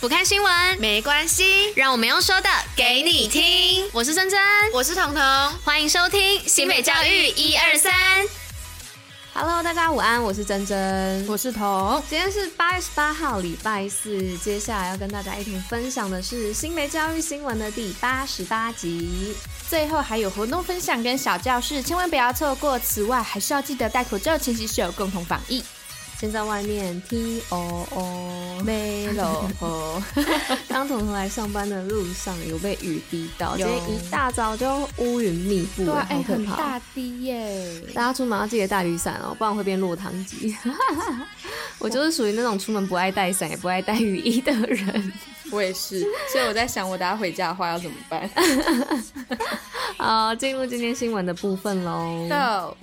不看新闻没关系，让我们用说的给你听。我是珍珍，我是彤彤，欢迎收听新北教育一二三。Hello，大家午安，我是珍珍，我是彤。今天是八月十八号，礼拜四。接下来要跟大家一同分享的是新北教育新闻的第八十八集。最后还有活动分享跟小教室，千万不要错过。此外，还是要记得戴口罩，勤洗手，共同防疫。先在外面 T O O 没落雨。刚彤彤来上班的路上有被雨滴到，今天一大早就乌云密布，对，好可怕。大滴耶！大家出门要记得带雨伞哦，不然会变落汤鸡。我就是属于那种出门不爱带伞也不爱带雨衣的人。我也是，所以我在想，我等下回家的话要怎么办？好，进入今天新闻的部分喽。Go。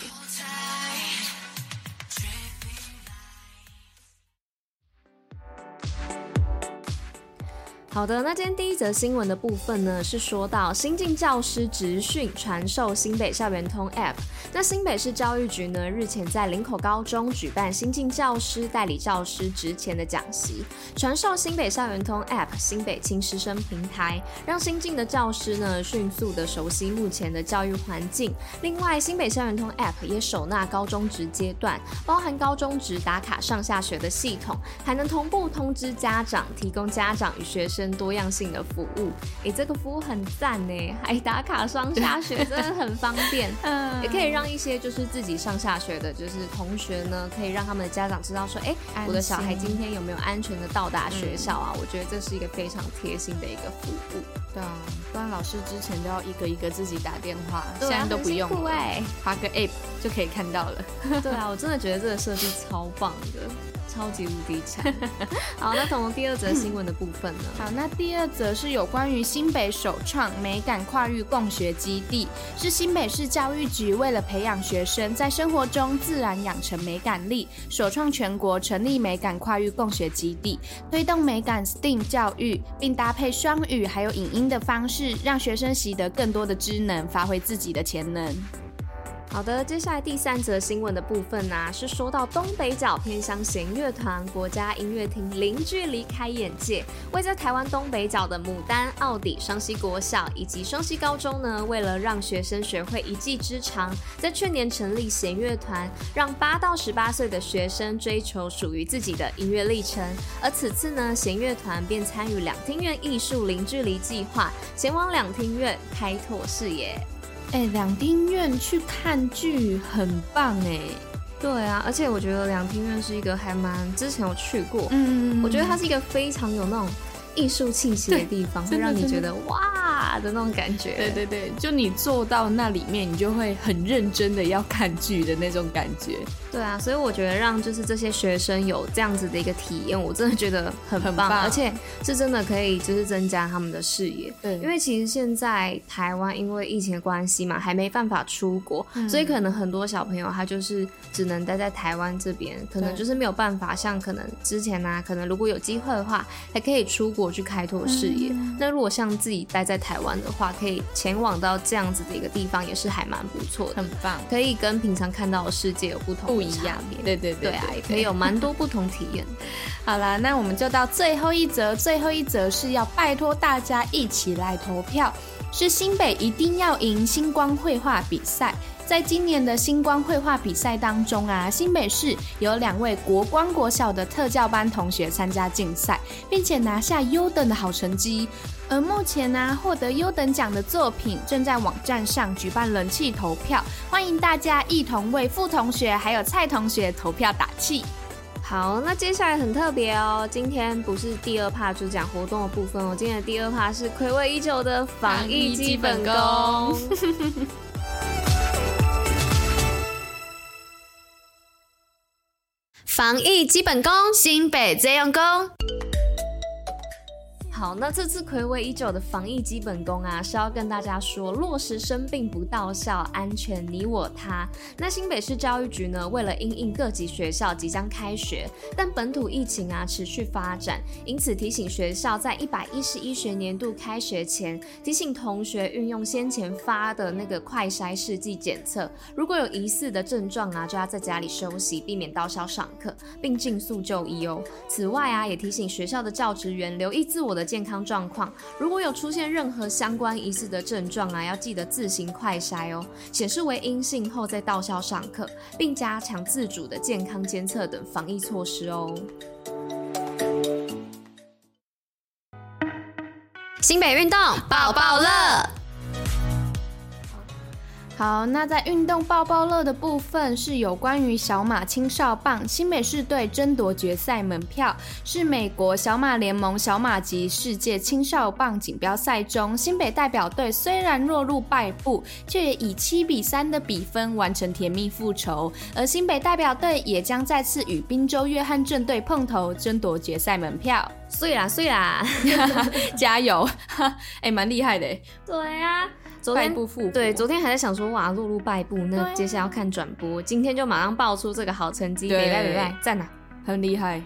好的，那今天第一则新闻的部分呢，是说到新进教师职训传授新北校园通 App。那新北市教育局呢，日前在林口高中举办新进教师代理教师职前的讲习，传授新北校园通 App 新北青师生平台，让新进的教师呢迅速的熟悉目前的教育环境。另外，新北校园通 App 也首纳高中职阶段，包含高中职打卡上下学的系统，还能同步通知家长，提供家长与学生。多样性的服务，诶、欸，这个服务很赞呢，还打卡上下学，真的很方便。嗯，也可以让一些就是自己上下学的，就是同学呢，可以让他们的家长知道说，哎、欸，我的小孩今天有没有安全的到达学校啊？嗯、我觉得这是一个非常贴心的一个服务。对啊，不然老师之前都要一个一个自己打电话，啊、现在都不用了，发个 app 就可以看到了。对啊，我真的觉得这个设计超棒的。超级无敌强！好，那从第二则新闻的部分呢？好，那第二则是有关于新北首创美感跨域共学基地，是新北市教育局为了培养学生在生活中自然养成美感力，首创全国成立美感跨域共学基地，推动美感 STEAM 教育，并搭配双语还有影音的方式，让学生习得更多的知能，发挥自己的潜能。好的，接下来第三则新闻的部分呢、是说到东北角偏乡弦乐团国家音乐厅零距离开眼界，位在台湾东北角的牡丹、奥底、双溪国小以及双溪高中呢，为了让学生学会一技之长，在去年成立弦乐团，让八到十八岁的学生追求属于自己的音乐历程。而此次呢，弦乐团便参与两厅院艺术零距离计划，前往两厅院开拓视野。哎、欸，两厅院去看剧很棒哎，对啊，而且我觉得两厅院是一个还蛮之前有去过，嗯，我觉得它是一个非常有那种艺术气息的地方，会让你觉得哇。的那种感觉，对对对，就你坐到那里面，你就会很认真的要看剧的那种感觉。对啊，所以我觉得让就是这些学生有这样子的一个体验，我真的觉得很棒，很棒，而且是真的可以就是增加他们的视野。对，因为其实现在台湾因为疫情的关系嘛，还没办法出国，嗯，所以可能很多小朋友他就是只能待在台湾这边，可能就是没有办法像可能之前啊，可能如果有机会的话，还可以出国去开拓视野。嗯，那如果像自己待在台湾，的话，可以前往到这样子的一个地方，也是还蛮不错的，很棒，可以跟平常看到的世界有不同不一样。对对对，对啊，也可以有蛮多不同体验。好啦，那我们就到最后一则，最后一则是要拜托大家一起来投票，是新北一定要赢星光绘画比赛。在今年的星光绘画比赛当中啊，新北市有两位国光国小的特教班同学参加竞赛，并且拿下优等的好成绩。而目前呢、啊，获得优等奖的作品正在网站上举办人气投票，欢迎大家一同为傅同学还有蔡同学投票打气。好，那接下来很特别哦，今天不是第二趴主讲活动的部分哦，今天的第二趴是暌违已久的防疫基本功。防疫基本功，新北最用功。好，那这次睽违已久的防疫基本功啊，是要跟大家说，落实生病不到校，安全你我他。那新北市教育局呢，为了因应各级学校即将开学，但本土疫情啊持续发展，因此提醒学校在一百一十一学年度开学前，提醒同学运用先前发的那个快筛试剂检测，如果有疑似的症状啊，就要在家里休息，避免到校上课，并尽速就医哦。此外啊，也提醒学校的教职员留意自我的。健康状况，如果有出现任何相关疑似的症状啊，要记得自行快筛哦，显示为阴性后再到校上课，并加强自主的健康监测等防疫措施哦。新北运动宝宝乐。好，那在运动抱抱乐的部分是有关于小马青少棒新北市队争夺决赛门票，是美国小马联盟小马级世界青少棒锦标赛中，新北代表队虽然落入败部，却也以七比三的比分完成甜蜜复仇，而新北代表队也将再次与宾州约翰镇队碰头，争夺决赛门票。碎啦碎啦，加油！哎、欸，蛮厉害的。对啊。败部复，对，昨天还在想说哇，露露败部，那接下来要看转播，今天就马上爆出这个好成绩，对，对，对，赞呐，很厉害。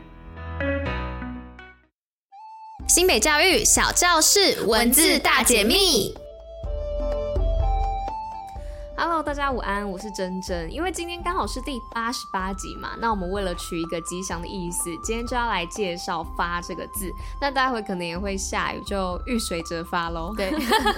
新北教育小教室文字大解密。Hello，大家午安，我是珍珍。因为今天刚好是第八十八集嘛，那我们为了取一个吉祥的意思，今天就要来介绍“发”这个字。那待会可能也会下雨，就遇水则发喽。对，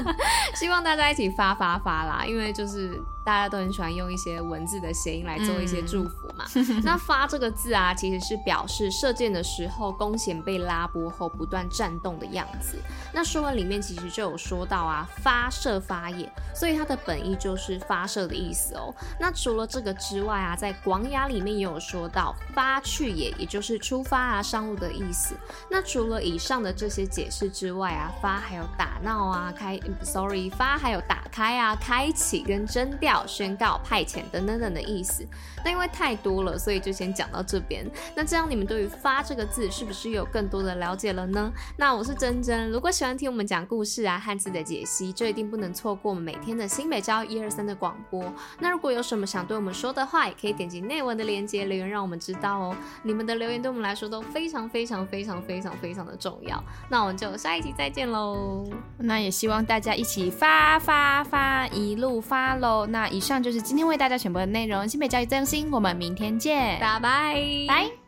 希望大家一起发发发啦，因为就是。大家都很喜欢用一些文字的谐音来做一些祝福嘛。嗯、那“发”这个字啊，其实是表示射箭的时候弓弦被拉拨后不断颤动的样子。那说文里面其实就有说到啊，“发射发也”，所以它的本意就是发射的意思哦。那除了这个之外啊，在广雅里面也有说到“发去也”，也就是出发啊、上路的意思。那除了以上的这些解释之外啊，“发”还有打闹啊、开，sorry，“ 发”还有打开啊、开启跟征调。宣告、派遣等等等的意思，那因为太多了，所以就先讲到这边。那这样你们对于“发”这个字是不是有更多的了解了呢？那我是珍珍，如果喜欢听我们讲故事啊、汉字的解析，就一定不能错过我们每天的新美招一二三的广播。那如果有什么想对我们说的话，也可以点击内文的链接留言，让我们知道哦。你们的留言对我们来说都非常非常非常非常非常的重要。那我们就下一集再见喽。那也希望大家一起发发发，一路发喽。那以上就是今天为大家选播的内容，新北教育中心，我们明天见，拜拜，拜。